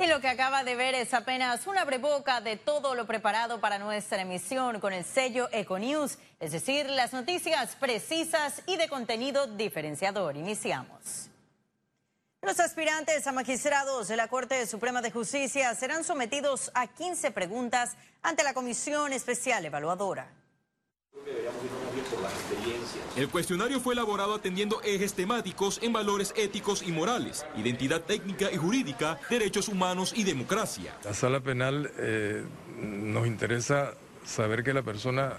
Y lo que acaba de ver es apenas una breboca de todo lo preparado para nuestra emisión con el sello Econews, es decir, las noticias precisas y de contenido diferenciador. Iniciamos. Los aspirantes a magistrados de la Corte Suprema de Justicia serán sometidos a 15 preguntas ante la Comisión Especial Evaluadora. El cuestionario fue elaborado atendiendo ejes temáticos en valores éticos y morales, identidad técnica y jurídica, derechos humanos y democracia. La sala penal eh, nos interesa saber que la persona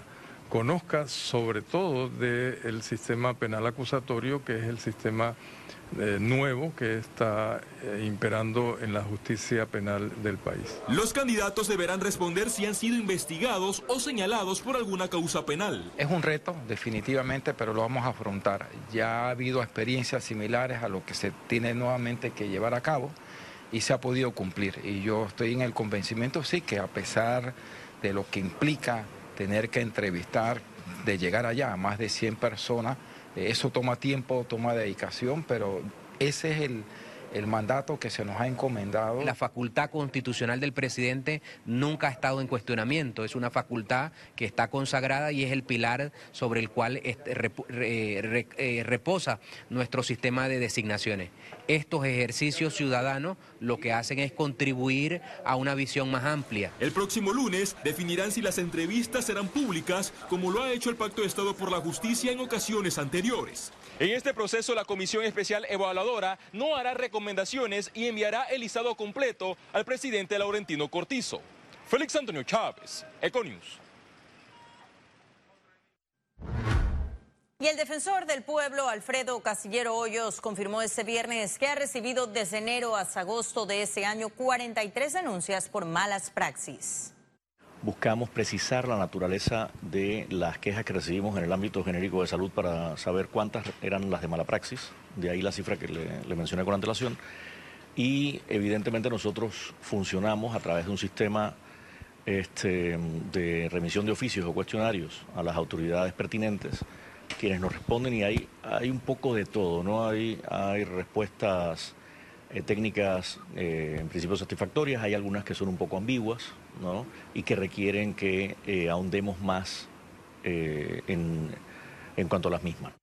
conozca sobre todo del sistema penal acusatorio, que es el sistema eh, nuevo que está eh, imperando en la justicia penal del país. Los candidatos deberán responder si han sido investigados o señalados por alguna causa penal. Es un reto, definitivamente, pero lo vamos a afrontar. Ya ha habido experiencias similares a lo que se tiene nuevamente que llevar a cabo y se ha podido cumplir. Y yo estoy en el convencimiento, sí, que a pesar de lo que implica tener que entrevistar, de llegar allá a más de 100 personas, eso toma tiempo, toma dedicación, pero ese es el, el mandato que se nos ha encomendado. La facultad constitucional del presidente nunca ha estado en cuestionamiento, es una facultad que está consagrada y es el pilar sobre el cual eh, reposa nuestro sistema de designaciones. Estos ejercicios ciudadanos lo que hacen es contribuir a una visión más amplia. El próximo lunes definirán si las entrevistas serán públicas, como lo ha hecho el Pacto de Estado por la Justicia en ocasiones anteriores. En este proceso, la Comisión Especial Evaluadora no hará recomendaciones y enviará el listado completo al presidente Laurentino Cortizo. Félix Antonio Chávez, Econius. Y el defensor del pueblo, Alfredo Casillero Hoyos, confirmó este viernes que ha recibido desde enero hasta agosto de ese año 43 denuncias por malas praxis. Buscamos precisar la naturaleza de las quejas que recibimos en el ámbito genérico de salud para saber cuántas eran las de mala praxis, de ahí la cifra que le, mencioné con antelación. Y evidentemente nosotros funcionamos a través de un sistema este, de remisión de oficios o cuestionarios a las autoridades pertinentes quienes nos responden y hay, hay un poco de todo, ¿no? Hay, respuestas eh, técnicas eh, en principio satisfactorias, hay algunas que son un poco ambiguas, ¿no? Y que requieren que eh, ahondemos más en, en cuanto a las mismas.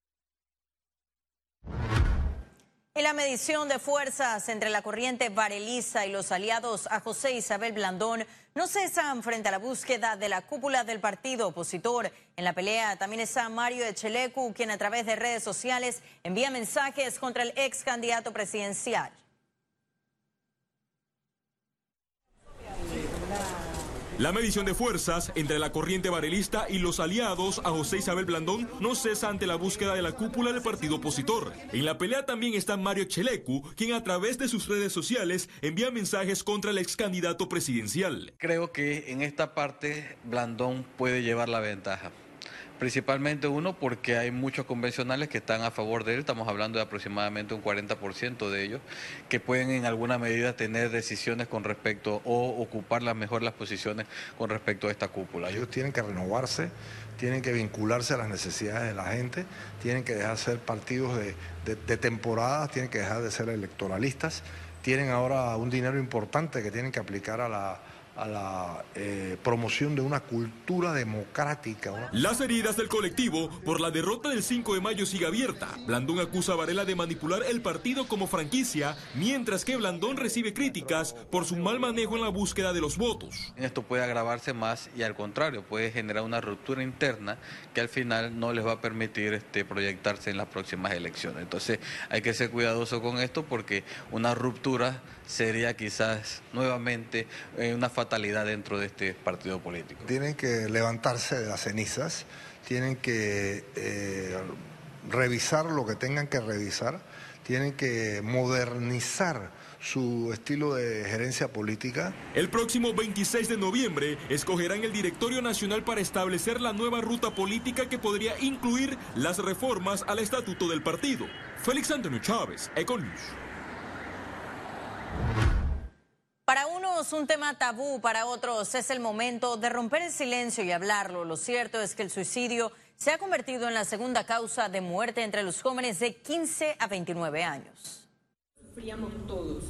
En la medición de fuerzas entre la corriente vareliza y los aliados a José Isabel Blandón no cesan frente a la búsqueda de la cúpula del partido opositor. En la pelea también está Mario Echelecu, quien a través de redes sociales envía mensajes contra el ex candidato presidencial. La medición de fuerzas entre la corriente varelista y los aliados a José Isabel Blandón no cesa ante la búsqueda de la cúpula del partido opositor. En la pelea también está Mario Chelecu, quien a través de sus redes sociales envía mensajes contra el ex candidato presidencial. Creo que en esta parte Blandón puede llevar la ventaja. Principalmente uno porque hay muchos convencionales que están a favor de él, estamos hablando de aproximadamente un 40% de ellos, que pueden en alguna medida tener decisiones con respecto o ocupar las mejor las posiciones con respecto a esta cúpula. Ellos tienen que renovarse, tienen que vincularse a las necesidades de la gente, tienen que dejar de ser partidos de, de temporadas, tienen que dejar de ser electoralistas, tienen ahora un dinero importante que tienen que aplicar a la a la eh, promoción de una cultura democrática. Las heridas del colectivo por la derrota del 5 de mayo sigue abierta. Blandón acusa a Varela de manipular el partido como franquicia, mientras que Blandón recibe críticas por su mal manejo en la búsqueda de los votos. Esto puede agravarse más y al contrario, puede generar una ruptura interna que al final no les va a permitir este, proyectarse en las próximas elecciones. Entonces hay que ser cuidadoso con esto porque una ruptura sería quizás nuevamente eh, una fatalidad dentro de este partido político. Tienen que levantarse de las cenizas, tienen que eh, revisar lo que tengan que revisar, tienen que modernizar su estilo de gerencia política. El próximo 26 de noviembre escogerán el directorio nacional para establecer la nueva ruta política que podría incluir las reformas al estatuto del partido. Félix Antonio Chávez, Econius. Para unos un tema tabú, para otros es el momento de romper el silencio y hablarlo. Lo cierto es que el suicidio se ha convertido en la segunda causa de muerte entre los jóvenes de 15 a 29 años. Sufríamos todos.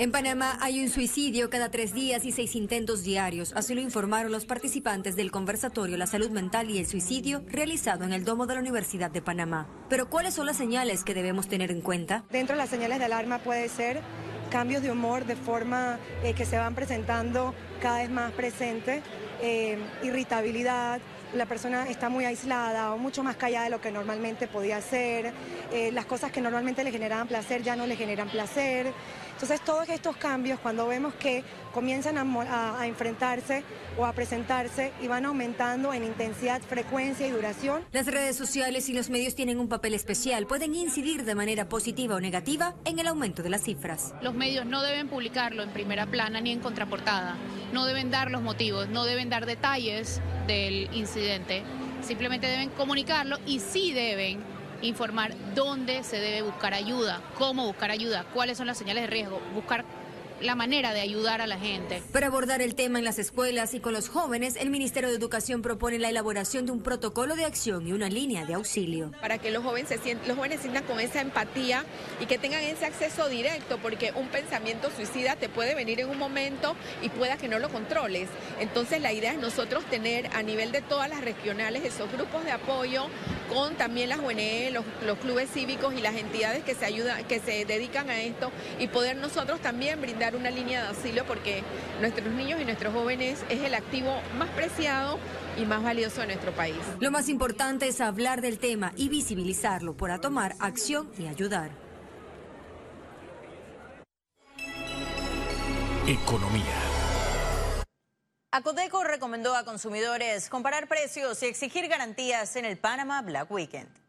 En Panamá hay un suicidio cada tres días y seis intentos diarios, así lo informaron los participantes del conversatorio La Salud Mental y el Suicidio realizado en el Domo de la Universidad de Panamá. Pero ¿cuáles son las señales que debemos tener en cuenta? Dentro de las señales de alarma puede ser cambios de humor de forma eh, que se van presentando cada vez más presentes, eh, irritabilidad, la persona está muy aislada o mucho más callada de lo que normalmente podía ser, eh, las cosas que normalmente le generaban placer ya no le generan placer. Entonces todos estos cambios, cuando vemos que comienzan a, enfrentarse o a presentarse y van aumentando en intensidad, frecuencia y duración. Las redes sociales y los medios tienen un papel especial, pueden incidir de manera positiva o negativa en el aumento de las cifras. Los medios no deben publicarlo en primera plana ni en contraportada, no deben dar los motivos, no deben dar detalles del incidente, simplemente deben comunicarlo y sí deben informar dónde se debe buscar ayuda, cómo buscar ayuda, cuáles son las señales de riesgo, buscar la manera de ayudar a la gente. Para abordar el tema en las escuelas y con los jóvenes, el Ministerio de Educación propone la elaboración de un protocolo de acción y una línea de auxilio. Para que los jóvenes se sientan, los jóvenes sientan con esa empatía y que tengan ese acceso directo, porque un pensamiento suicida te puede venir en un momento y pueda que no lo controles. Entonces la idea es nosotros tener a nivel de todas las regionales esos grupos de apoyo con también las UNE, los, los clubes cívicos y las entidades que se ayudan, que se dedican a esto y poder nosotros también brindar una línea de asilo porque nuestros niños y nuestros jóvenes es el activo más preciado y más valioso de nuestro país. Lo más importante es hablar del tema y visibilizarlo para tomar acción y ayudar. Economía. Acodeco recomendó a consumidores comparar precios y exigir garantías en el Panama Black Weekend.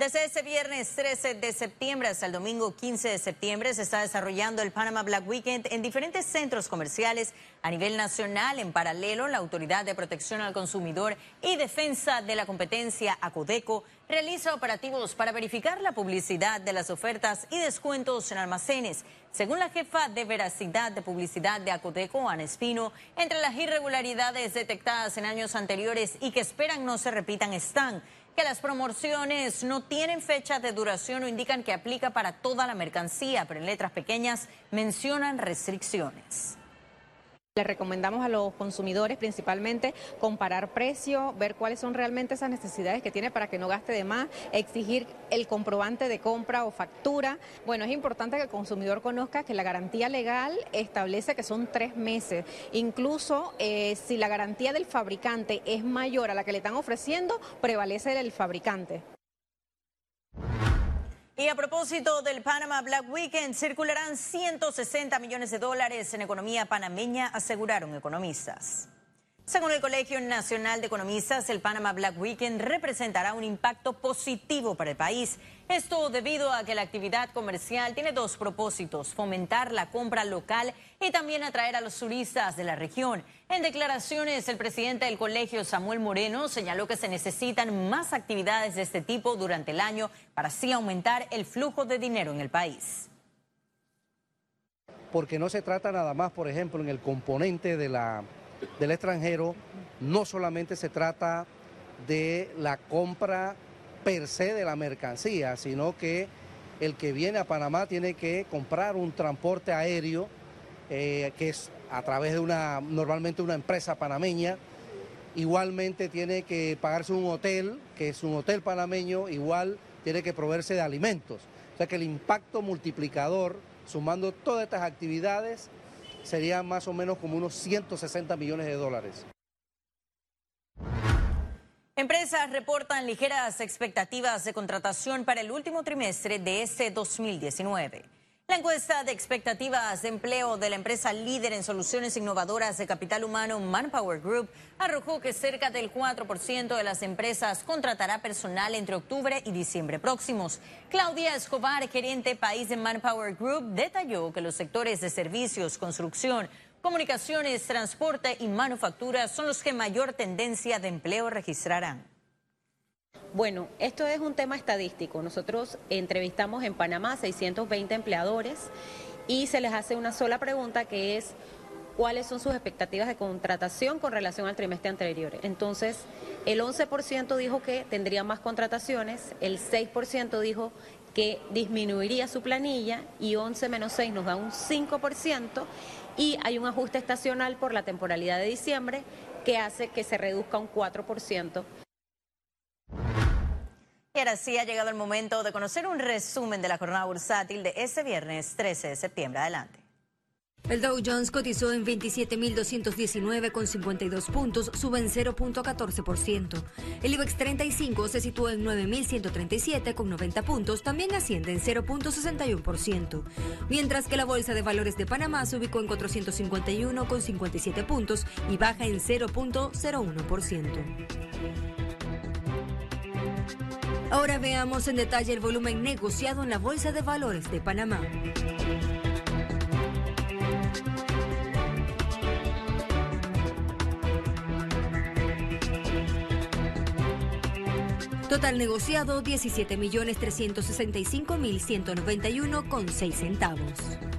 Desde ese viernes 13 de septiembre hasta el domingo 15 de septiembre se está desarrollando el Panama Black Weekend en diferentes centros comerciales a nivel nacional. En paralelo, la Autoridad de Protección al Consumidor y Defensa de la Competencia, ACODECO, realiza operativos para verificar la publicidad de las ofertas y descuentos en almacenes. Según la jefa de veracidad de publicidad de ACODECO, Ana Espino, entre las irregularidades detectadas en años anteriores y que esperan no se repitan están que las promociones no tienen fecha de duración o indican que aplica para toda la mercancía, pero en letras pequeñas mencionan restricciones. Le recomendamos a los consumidores principalmente comparar precio, ver cuáles son realmente esas necesidades que tiene para que no gaste de más, exigir el comprobante de compra o factura. Bueno, es importante que el consumidor conozca que la garantía legal establece que son tres meses. Incluso eh, si la garantía del fabricante es mayor a la que le están ofreciendo, prevalece el fabricante. Y a propósito del Panama Black Weekend, circularán 160 millones de dólares en economía panameña, aseguraron economistas. Según el Colegio Nacional de Economistas, el Panama Black Weekend representará un impacto positivo para el país. Esto debido a que la actividad comercial tiene dos propósitos, fomentar la compra local y también atraer a los turistas de la región. En declaraciones, el presidente del colegio, Samuel Moreno, señaló que se necesitan más actividades de este tipo durante el año para así aumentar el flujo de dinero en el país porque no se trata nada más, por ejemplo, en el componente de la del extranjero, no solamente se trata de la compra per se de la mercancía, sino que el que viene a Panamá tiene que comprar un transporte aéreo, eh, que es a través de una, normalmente una empresa panameña, igualmente tiene que pagarse un hotel, que es un hotel panameño, igual tiene que proveerse de alimentos. O sea que el impacto multiplicador, sumando todas estas actividades, serían más o menos como unos 160 millones de dólares. Empresas reportan ligeras expectativas de contratación para el último trimestre de este 2019. La encuesta de expectativas de empleo de la empresa líder en soluciones innovadoras de capital humano Manpower Group arrojó que cerca del 4% de las empresas contratará personal entre octubre y diciembre próximos. Claudia Escobar, gerente país de Manpower Group, detalló que los sectores de servicios, construcción, comunicaciones, transporte y manufactura son los que mayor tendencia de empleo registrarán. Bueno, esto es un tema estadístico. Nosotros entrevistamos en Panamá 620 empleadores y se les hace una sola pregunta que es cuáles son sus expectativas de contratación con relación al trimestre anterior. Entonces, el 11% dijo que tendría más contrataciones, el 6% dijo que disminuiría su planilla y 11 menos 6 nos da un 5% y hay un ajuste estacional por la temporalidad de diciembre que hace que se reduzca un 4%. Y ahora sí ha llegado el momento de conocer un resumen de la jornada bursátil de ese viernes 13 de septiembre. Adelante. El Dow Jones cotizó en 27.219 con 52 puntos, sube en 0.14%. El IBEX 35 se sitúa en 9.137 con 90 puntos, también asciende en 0.61%. Mientras que la Bolsa de Valores de Panamá se ubicó en 451 con 57 puntos y baja en 0.01%. Ahora veamos en detalle el volumen negociado en la Bolsa de Valores de Panamá. Total negociado 17.365.191 con 6 centavos.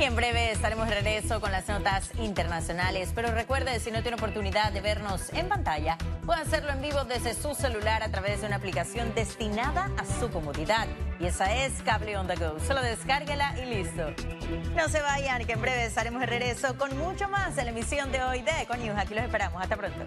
Y en breve estaremos de regreso con las notas internacionales. Pero recuerde, si no tiene oportunidad de vernos en pantalla, puede hacerlo en vivo desde su celular a través de una aplicación destinada a su comodidad. Y esa es Cable on the Go. Solo descárguela y listo. No se vayan, que en breve estaremos de regreso con mucho más en la emisión de hoy de Econius. Aquí los esperamos. Hasta pronto.